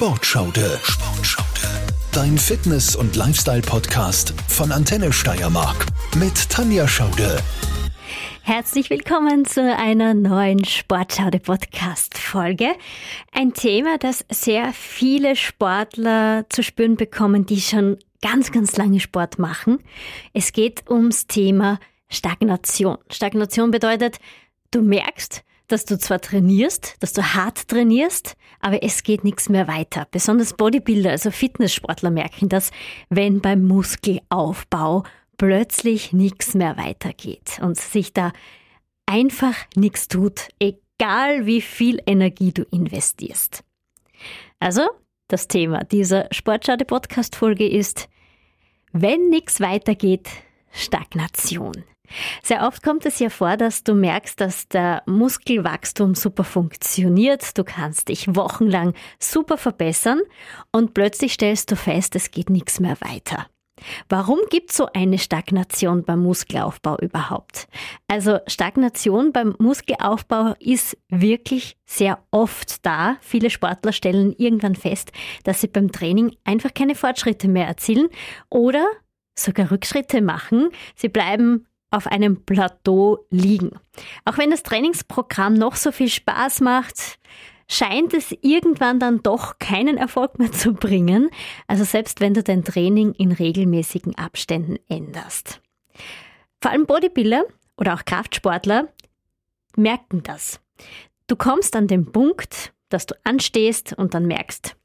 Sportschaude. Sportschaude. Dein Fitness- und Lifestyle-Podcast von Antenne Steiermark mit Tanja Schaude. Herzlich willkommen zu einer neuen Sportschaude-Podcast-Folge. Ein Thema, das sehr viele Sportler zu spüren bekommen, die schon ganz, ganz lange Sport machen. Es geht ums Thema Stagnation. Stagnation bedeutet, du merkst, dass du zwar trainierst, dass du hart trainierst, aber es geht nichts mehr weiter. Besonders Bodybuilder, also Fitnesssportler merken das, wenn beim Muskelaufbau plötzlich nichts mehr weitergeht und sich da einfach nichts tut, egal wie viel Energie du investierst. Also, das Thema dieser Sportschade-Podcast-Folge ist, wenn nichts weitergeht, Stagnation. Sehr oft kommt es ja vor, dass du merkst, dass der Muskelwachstum super funktioniert. Du kannst dich wochenlang super verbessern und plötzlich stellst du fest, es geht nichts mehr weiter. Warum gibt es so eine Stagnation beim Muskelaufbau überhaupt? Also Stagnation beim Muskelaufbau ist wirklich sehr oft da. Viele Sportler stellen irgendwann fest, dass sie beim Training einfach keine Fortschritte mehr erzielen oder sogar Rückschritte machen. Sie bleiben auf einem Plateau liegen. Auch wenn das Trainingsprogramm noch so viel Spaß macht, scheint es irgendwann dann doch keinen Erfolg mehr zu bringen. Also selbst wenn du dein Training in regelmäßigen Abständen änderst. Vor allem Bodybuilder oder auch Kraftsportler merken das. Du kommst an den Punkt, dass du anstehst und dann merkst,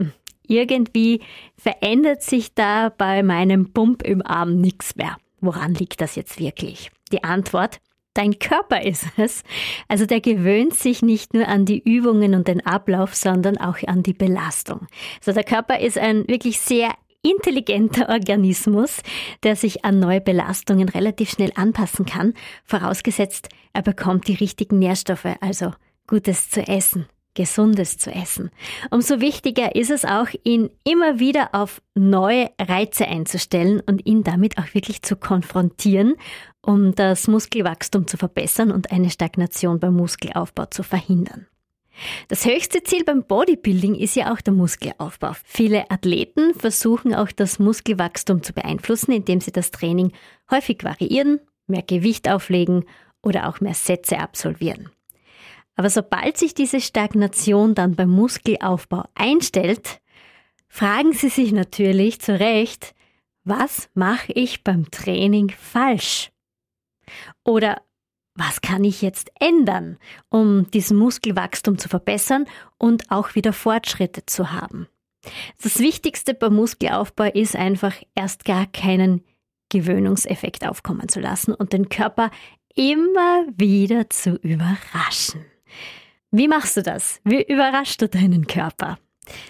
hm, irgendwie verändert sich da bei meinem Pump im Arm nichts mehr. Woran liegt das jetzt wirklich? Die Antwort, dein Körper ist es. Also der gewöhnt sich nicht nur an die Übungen und den Ablauf, sondern auch an die Belastung. Also der Körper ist ein wirklich sehr intelligenter Organismus, der sich an neue Belastungen relativ schnell anpassen kann, vorausgesetzt, er bekommt die richtigen Nährstoffe, also Gutes zu essen. Gesundes zu essen. Umso wichtiger ist es auch, ihn immer wieder auf neue Reize einzustellen und ihn damit auch wirklich zu konfrontieren, um das Muskelwachstum zu verbessern und eine Stagnation beim Muskelaufbau zu verhindern. Das höchste Ziel beim Bodybuilding ist ja auch der Muskelaufbau. Viele Athleten versuchen auch das Muskelwachstum zu beeinflussen, indem sie das Training häufig variieren, mehr Gewicht auflegen oder auch mehr Sätze absolvieren. Aber sobald sich diese Stagnation dann beim Muskelaufbau einstellt, fragen Sie sich natürlich zu Recht, was mache ich beim Training falsch? Oder was kann ich jetzt ändern, um diesen Muskelwachstum zu verbessern und auch wieder Fortschritte zu haben? Das Wichtigste beim Muskelaufbau ist einfach erst gar keinen Gewöhnungseffekt aufkommen zu lassen und den Körper immer wieder zu überraschen. Wie machst du das? Wie überraschst du deinen Körper?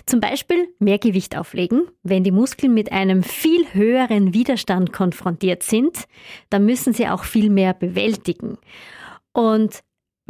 Zum Beispiel mehr Gewicht auflegen. Wenn die Muskeln mit einem viel höheren Widerstand konfrontiert sind, dann müssen sie auch viel mehr bewältigen. Und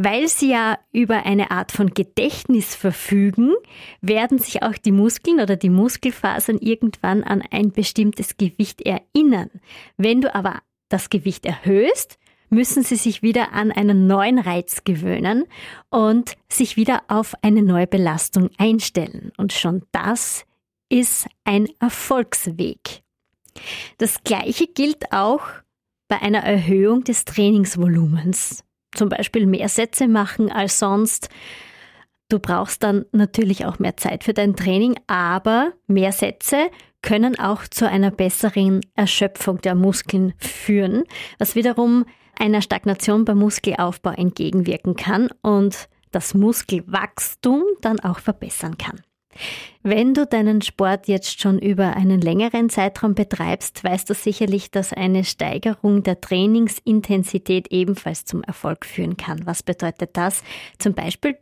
weil sie ja über eine Art von Gedächtnis verfügen, werden sich auch die Muskeln oder die Muskelfasern irgendwann an ein bestimmtes Gewicht erinnern. Wenn du aber das Gewicht erhöhst, müssen sie sich wieder an einen neuen Reiz gewöhnen und sich wieder auf eine neue Belastung einstellen. Und schon das ist ein Erfolgsweg. Das Gleiche gilt auch bei einer Erhöhung des Trainingsvolumens. Zum Beispiel mehr Sätze machen als sonst. Du brauchst dann natürlich auch mehr Zeit für dein Training, aber mehr Sätze können auch zu einer besseren Erschöpfung der Muskeln führen, was wiederum einer Stagnation beim Muskelaufbau entgegenwirken kann und das Muskelwachstum dann auch verbessern kann. Wenn du deinen Sport jetzt schon über einen längeren Zeitraum betreibst, weißt du sicherlich, dass eine Steigerung der Trainingsintensität ebenfalls zum Erfolg führen kann. Was bedeutet das? Zum Beispiel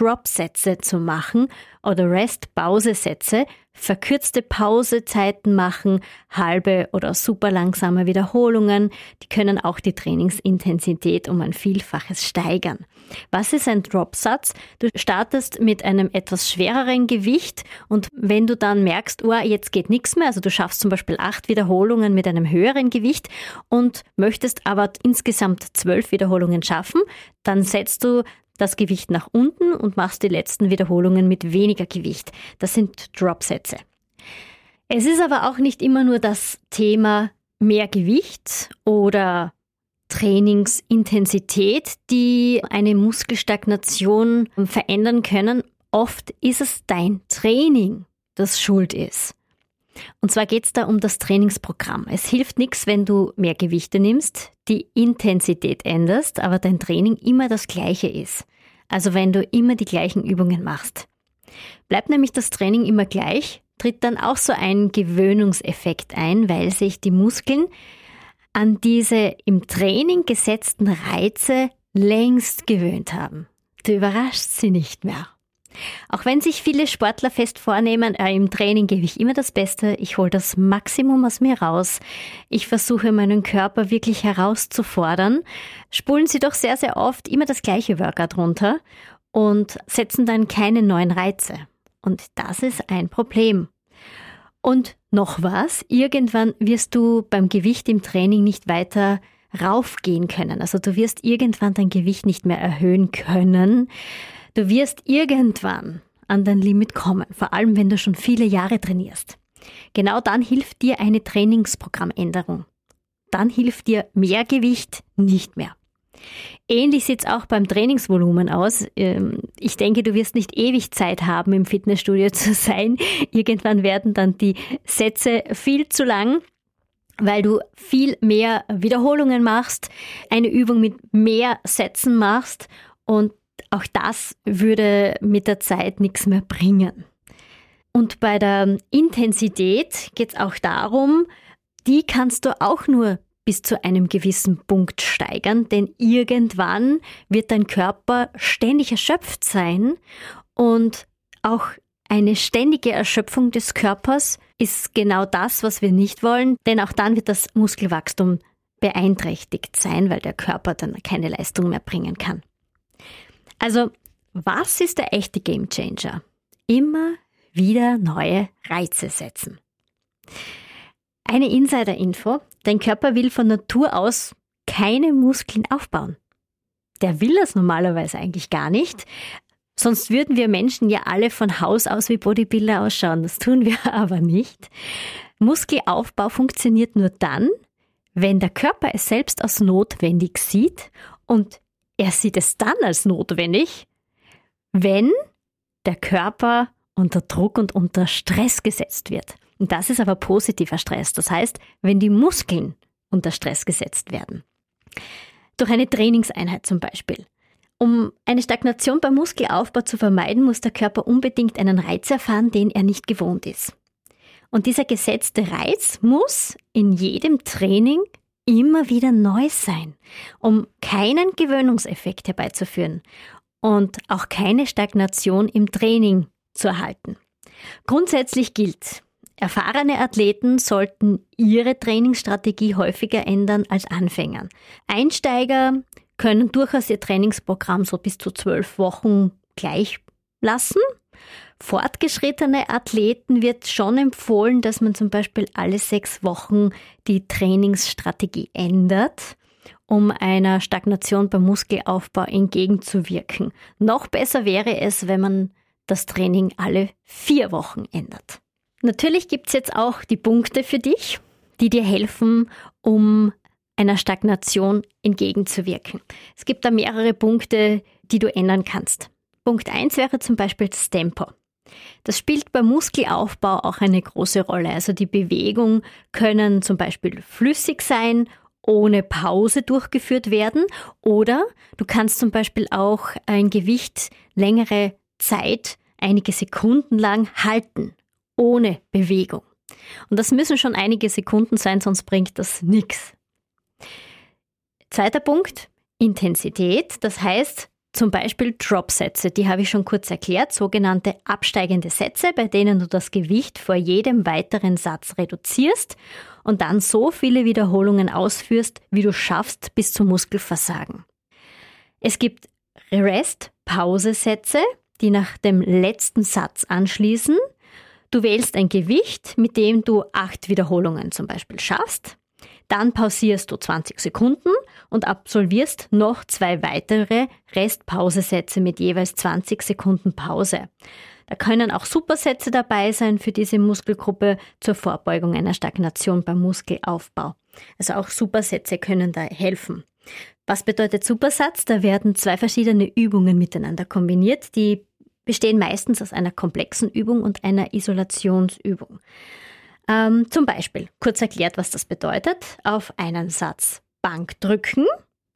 Drop-Sätze zu machen oder Rest-Pause-Sätze, verkürzte Pausezeiten machen, halbe oder super langsame Wiederholungen, die können auch die Trainingsintensität um ein Vielfaches steigern. Was ist ein Drop-Satz? Du startest mit einem etwas schwereren Gewicht und wenn du dann merkst, oh, jetzt geht nichts mehr, also du schaffst zum Beispiel acht Wiederholungen mit einem höheren Gewicht und möchtest aber insgesamt zwölf Wiederholungen schaffen, dann setzt du das Gewicht nach unten und machst die letzten Wiederholungen mit weniger Gewicht. Das sind Dropsätze. Es ist aber auch nicht immer nur das Thema mehr Gewicht oder Trainingsintensität, die eine Muskelstagnation verändern können. Oft ist es dein Training, das schuld ist. Und zwar geht es da um das Trainingsprogramm. Es hilft nichts, wenn du mehr Gewichte nimmst, die Intensität änderst, aber dein Training immer das gleiche ist. Also wenn du immer die gleichen Übungen machst. Bleibt nämlich das Training immer gleich, tritt dann auch so ein Gewöhnungseffekt ein, weil sich die Muskeln an diese im Training gesetzten Reize längst gewöhnt haben. Du überraschst sie nicht mehr. Auch wenn sich viele Sportler fest vornehmen, äh, im Training gebe ich immer das Beste, ich hole das Maximum aus mir raus, ich versuche meinen Körper wirklich herauszufordern, spulen sie doch sehr, sehr oft immer das gleiche Workout runter und setzen dann keine neuen Reize. Und das ist ein Problem. Und noch was, irgendwann wirst du beim Gewicht im Training nicht weiter raufgehen können. Also du wirst irgendwann dein Gewicht nicht mehr erhöhen können. Du wirst irgendwann an dein Limit kommen, vor allem wenn du schon viele Jahre trainierst. Genau dann hilft dir eine Trainingsprogrammänderung. Dann hilft dir mehr Gewicht nicht mehr. Ähnlich sieht es auch beim Trainingsvolumen aus. Ähm, ich denke, du wirst nicht ewig Zeit haben, im Fitnessstudio zu sein. Irgendwann werden dann die Sätze viel zu lang weil du viel mehr Wiederholungen machst, eine Übung mit mehr Sätzen machst und auch das würde mit der Zeit nichts mehr bringen. Und bei der Intensität geht es auch darum, die kannst du auch nur bis zu einem gewissen Punkt steigern, denn irgendwann wird dein Körper ständig erschöpft sein und auch eine ständige Erschöpfung des Körpers ist genau das, was wir nicht wollen, denn auch dann wird das Muskelwachstum beeinträchtigt sein, weil der Körper dann keine Leistung mehr bringen kann. Also, was ist der echte Gamechanger? Immer wieder neue Reize setzen. Eine Insider-Info. Dein Körper will von Natur aus keine Muskeln aufbauen. Der will das normalerweise eigentlich gar nicht. Sonst würden wir Menschen ja alle von Haus aus wie Bodybuilder ausschauen. Das tun wir aber nicht. Muskelaufbau funktioniert nur dann, wenn der Körper es selbst als notwendig sieht und er sieht es dann als notwendig, wenn der Körper unter Druck und unter Stress gesetzt wird. Und das ist aber positiver Stress. Das heißt, wenn die Muskeln unter Stress gesetzt werden. Durch eine Trainingseinheit zum Beispiel. Um eine Stagnation beim Muskelaufbau zu vermeiden, muss der Körper unbedingt einen Reiz erfahren, den er nicht gewohnt ist. Und dieser gesetzte Reiz muss in jedem Training immer wieder neu sein, um keinen Gewöhnungseffekt herbeizuführen und auch keine Stagnation im Training zu erhalten. Grundsätzlich gilt, Erfahrene Athleten sollten ihre Trainingsstrategie häufiger ändern als Anfänger. Einsteiger können durchaus ihr Trainingsprogramm so bis zu zwölf Wochen gleich lassen. Fortgeschrittene Athleten wird schon empfohlen, dass man zum Beispiel alle sechs Wochen die Trainingsstrategie ändert, um einer Stagnation beim Muskelaufbau entgegenzuwirken. Noch besser wäre es, wenn man das Training alle vier Wochen ändert. Natürlich gibt's jetzt auch die Punkte für dich, die dir helfen, um einer Stagnation entgegenzuwirken. Es gibt da mehrere Punkte, die du ändern kannst. Punkt eins wäre zum Beispiel das Tempo. Das spielt beim Muskelaufbau auch eine große Rolle. Also die Bewegungen können zum Beispiel flüssig sein, ohne Pause durchgeführt werden oder du kannst zum Beispiel auch ein Gewicht längere Zeit, einige Sekunden lang halten ohne Bewegung. Und das müssen schon einige Sekunden sein, sonst bringt das nichts. Zweiter Punkt, Intensität. Das heißt zum Beispiel Drop-Sätze, die habe ich schon kurz erklärt, sogenannte absteigende Sätze, bei denen du das Gewicht vor jedem weiteren Satz reduzierst und dann so viele Wiederholungen ausführst, wie du schaffst bis zum Muskelversagen. Es gibt Rest-Pause-Sätze, die nach dem letzten Satz anschließen. Du wählst ein Gewicht, mit dem du acht Wiederholungen zum Beispiel schaffst. Dann pausierst du 20 Sekunden und absolvierst noch zwei weitere Restpausesätze mit jeweils 20 Sekunden Pause. Da können auch Supersätze dabei sein für diese Muskelgruppe zur Vorbeugung einer Stagnation beim Muskelaufbau. Also auch Supersätze können da helfen. Was bedeutet Supersatz? Da werden zwei verschiedene Übungen miteinander kombiniert, die bestehen meistens aus einer komplexen Übung und einer Isolationsübung. Ähm, zum Beispiel, kurz erklärt, was das bedeutet, auf einen Satz Bank drücken.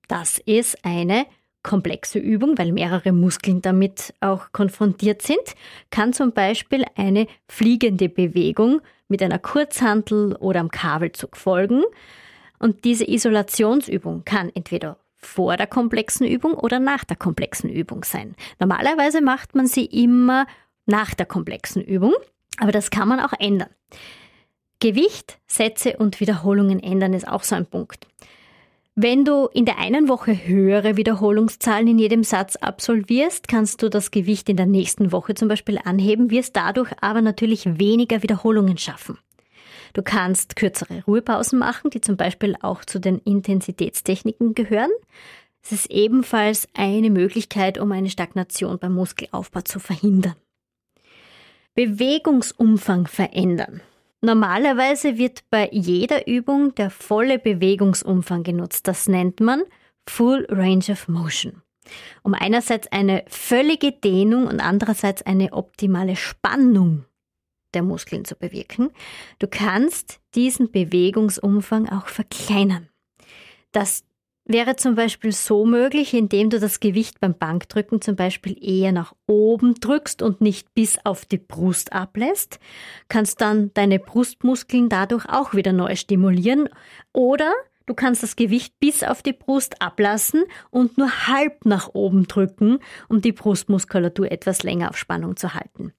Das ist eine komplexe Übung, weil mehrere Muskeln damit auch konfrontiert sind, kann zum Beispiel eine fliegende Bewegung mit einer Kurzhantel oder am Kabelzug folgen. Und diese Isolationsübung kann entweder vor der komplexen Übung oder nach der komplexen Übung sein. Normalerweise macht man sie immer nach der komplexen Übung, aber das kann man auch ändern. Gewicht, Sätze und Wiederholungen ändern ist auch so ein Punkt. Wenn du in der einen Woche höhere Wiederholungszahlen in jedem Satz absolvierst, kannst du das Gewicht in der nächsten Woche zum Beispiel anheben, wirst dadurch aber natürlich weniger Wiederholungen schaffen. Du kannst kürzere Ruhepausen machen, die zum Beispiel auch zu den Intensitätstechniken gehören. Es ist ebenfalls eine Möglichkeit, um eine Stagnation beim Muskelaufbau zu verhindern. Bewegungsumfang verändern. Normalerweise wird bei jeder Übung der volle Bewegungsumfang genutzt. Das nennt man Full Range of Motion. Um einerseits eine völlige Dehnung und andererseits eine optimale Spannung der Muskeln zu bewirken. Du kannst diesen Bewegungsumfang auch verkleinern. Das wäre zum Beispiel so möglich, indem du das Gewicht beim Bankdrücken zum Beispiel eher nach oben drückst und nicht bis auf die Brust ablässt, kannst dann deine Brustmuskeln dadurch auch wieder neu stimulieren oder Du kannst das Gewicht bis auf die Brust ablassen und nur halb nach oben drücken, um die Brustmuskulatur etwas länger auf Spannung zu halten.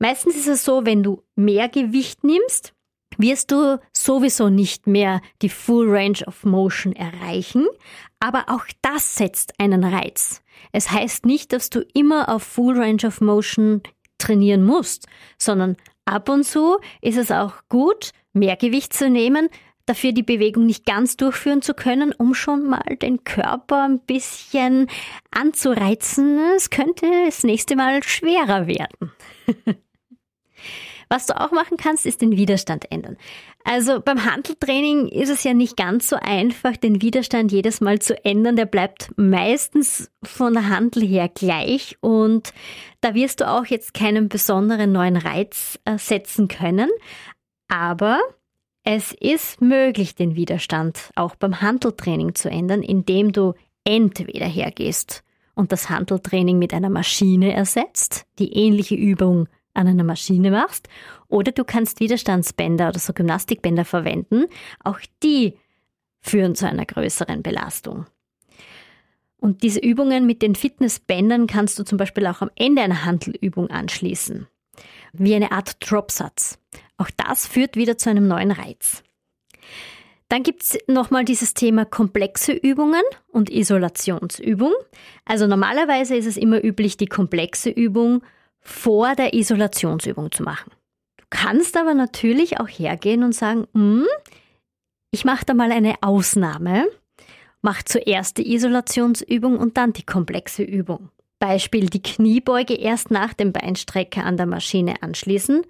Meistens ist es so, wenn du mehr Gewicht nimmst, wirst du sowieso nicht mehr die Full Range of Motion erreichen, aber auch das setzt einen Reiz. Es heißt nicht, dass du immer auf Full Range of Motion trainieren musst, sondern ab und zu ist es auch gut, mehr Gewicht zu nehmen, dafür die Bewegung nicht ganz durchführen zu können, um schon mal den Körper ein bisschen anzureizen. Es könnte das nächste Mal schwerer werden. Was du auch machen kannst, ist den Widerstand ändern. Also beim Handeltraining ist es ja nicht ganz so einfach, den Widerstand jedes Mal zu ändern. Der bleibt meistens von der Handel her gleich und da wirst du auch jetzt keinen besonderen neuen Reiz äh, setzen können. Aber es ist möglich, den Widerstand auch beim Handeltraining zu ändern, indem du entweder hergehst und das Handeltraining mit einer Maschine ersetzt, die ähnliche Übung an einer Maschine machst. Oder du kannst Widerstandsbänder oder so Gymnastikbänder verwenden. Auch die führen zu einer größeren Belastung. Und diese Übungen mit den Fitnessbändern kannst du zum Beispiel auch am Ende einer Handelübung anschließen. Wie eine Art Dropsatz. Auch das führt wieder zu einem neuen Reiz. Dann gibt es nochmal dieses Thema komplexe Übungen und Isolationsübung. Also normalerweise ist es immer üblich, die komplexe Übung vor der Isolationsübung zu machen. Du kannst aber natürlich auch hergehen und sagen, hm, ich mache da mal eine Ausnahme, mach zuerst die Isolationsübung und dann die komplexe Übung. Beispiel die Kniebeuge erst nach dem Beinstrecker an der Maschine anschließen,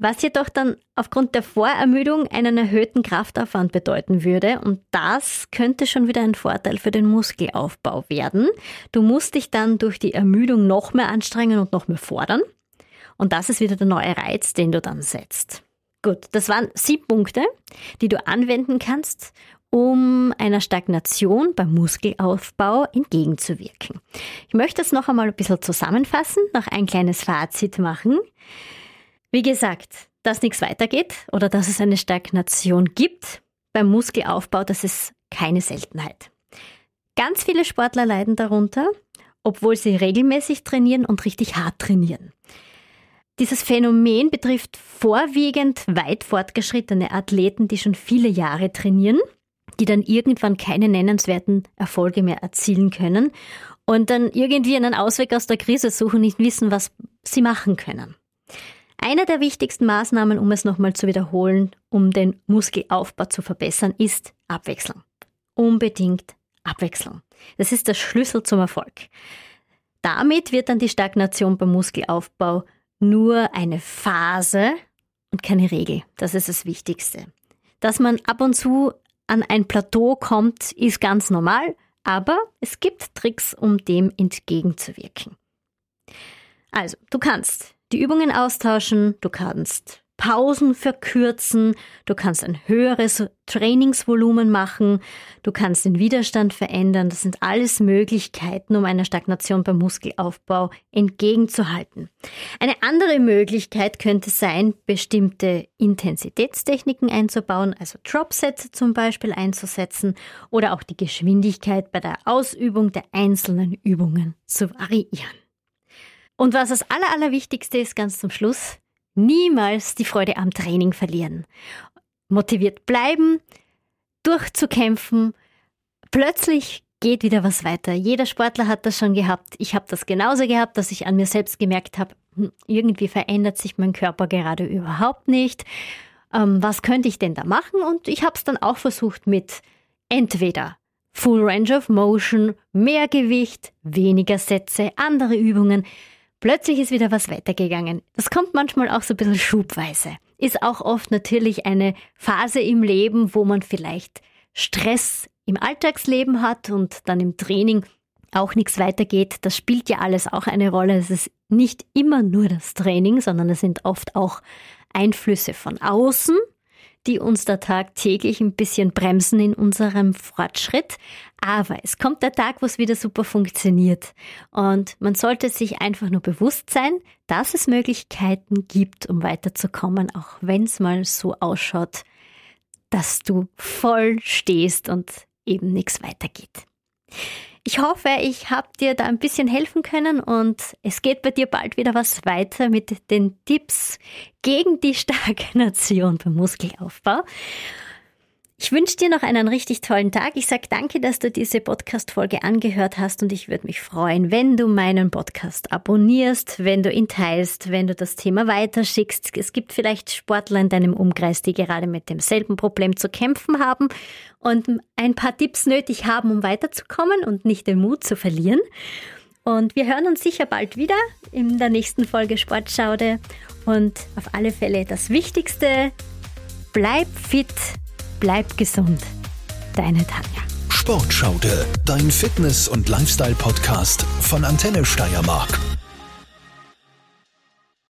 was jedoch dann aufgrund der Vorermüdung einen erhöhten Kraftaufwand bedeuten würde. Und das könnte schon wieder ein Vorteil für den Muskelaufbau werden. Du musst dich dann durch die Ermüdung noch mehr anstrengen und noch mehr fordern. Und das ist wieder der neue Reiz, den du dann setzt. Gut, das waren sieben Punkte, die du anwenden kannst, um einer Stagnation beim Muskelaufbau entgegenzuwirken. Ich möchte es noch einmal ein bisschen zusammenfassen, noch ein kleines Fazit machen. Wie gesagt, dass nichts weitergeht oder dass es eine Stagnation gibt beim Muskelaufbau, das ist keine Seltenheit. Ganz viele Sportler leiden darunter, obwohl sie regelmäßig trainieren und richtig hart trainieren. Dieses Phänomen betrifft vorwiegend weit fortgeschrittene Athleten, die schon viele Jahre trainieren, die dann irgendwann keine nennenswerten Erfolge mehr erzielen können und dann irgendwie einen Ausweg aus der Krise suchen, nicht wissen, was sie machen können. Eine der wichtigsten Maßnahmen, um es nochmal zu wiederholen, um den Muskelaufbau zu verbessern, ist Abwechslung. Unbedingt Abwechslung. Das ist der Schlüssel zum Erfolg. Damit wird dann die Stagnation beim Muskelaufbau nur eine Phase und keine Regel. Das ist das Wichtigste. Dass man ab und zu an ein Plateau kommt, ist ganz normal, aber es gibt Tricks, um dem entgegenzuwirken. Also, du kannst die Übungen austauschen, du kannst Pausen verkürzen, du kannst ein höheres Trainingsvolumen machen, du kannst den Widerstand verändern. Das sind alles Möglichkeiten, um einer Stagnation beim Muskelaufbau entgegenzuhalten. Eine andere Möglichkeit könnte sein, bestimmte Intensitätstechniken einzubauen, also Dropsätze zum Beispiel einzusetzen oder auch die Geschwindigkeit bei der Ausübung der einzelnen Übungen zu variieren. Und was das Allerwichtigste ist ganz zum Schluss, niemals die Freude am Training verlieren. Motiviert bleiben, durchzukämpfen. Plötzlich geht wieder was weiter. Jeder Sportler hat das schon gehabt. Ich habe das genauso gehabt, dass ich an mir selbst gemerkt habe, hm, irgendwie verändert sich mein Körper gerade überhaupt nicht. Ähm, was könnte ich denn da machen? Und ich habe es dann auch versucht mit entweder Full Range of Motion, mehr Gewicht, weniger Sätze, andere Übungen. Plötzlich ist wieder was weitergegangen. Das kommt manchmal auch so ein bisschen schubweise. Ist auch oft natürlich eine Phase im Leben, wo man vielleicht Stress im Alltagsleben hat und dann im Training auch nichts weitergeht. Das spielt ja alles auch eine Rolle. Es ist nicht immer nur das Training, sondern es sind oft auch Einflüsse von außen, die uns da tagtäglich ein bisschen bremsen in unserem Fortschritt. Aber es kommt der Tag, wo es wieder super funktioniert. Und man sollte sich einfach nur bewusst sein, dass es Möglichkeiten gibt, um weiterzukommen, auch wenn es mal so ausschaut, dass du voll stehst und eben nichts weitergeht. Ich hoffe, ich habe dir da ein bisschen helfen können und es geht bei dir bald wieder was weiter mit den Tipps gegen die Stagnation beim Muskelaufbau. Ich wünsche dir noch einen richtig tollen Tag. Ich sage danke, dass du diese Podcast-Folge angehört hast und ich würde mich freuen, wenn du meinen Podcast abonnierst, wenn du ihn teilst, wenn du das Thema weiterschickst. Es gibt vielleicht Sportler in deinem Umkreis, die gerade mit demselben Problem zu kämpfen haben und ein paar Tipps nötig haben, um weiterzukommen und nicht den Mut zu verlieren. Und wir hören uns sicher bald wieder in der nächsten Folge Sportschaude. Und auf alle Fälle das Wichtigste, bleib fit Bleib gesund. Deine Tanja. Sportschaude, dein Fitness- und Lifestyle-Podcast von Antenne Steiermark.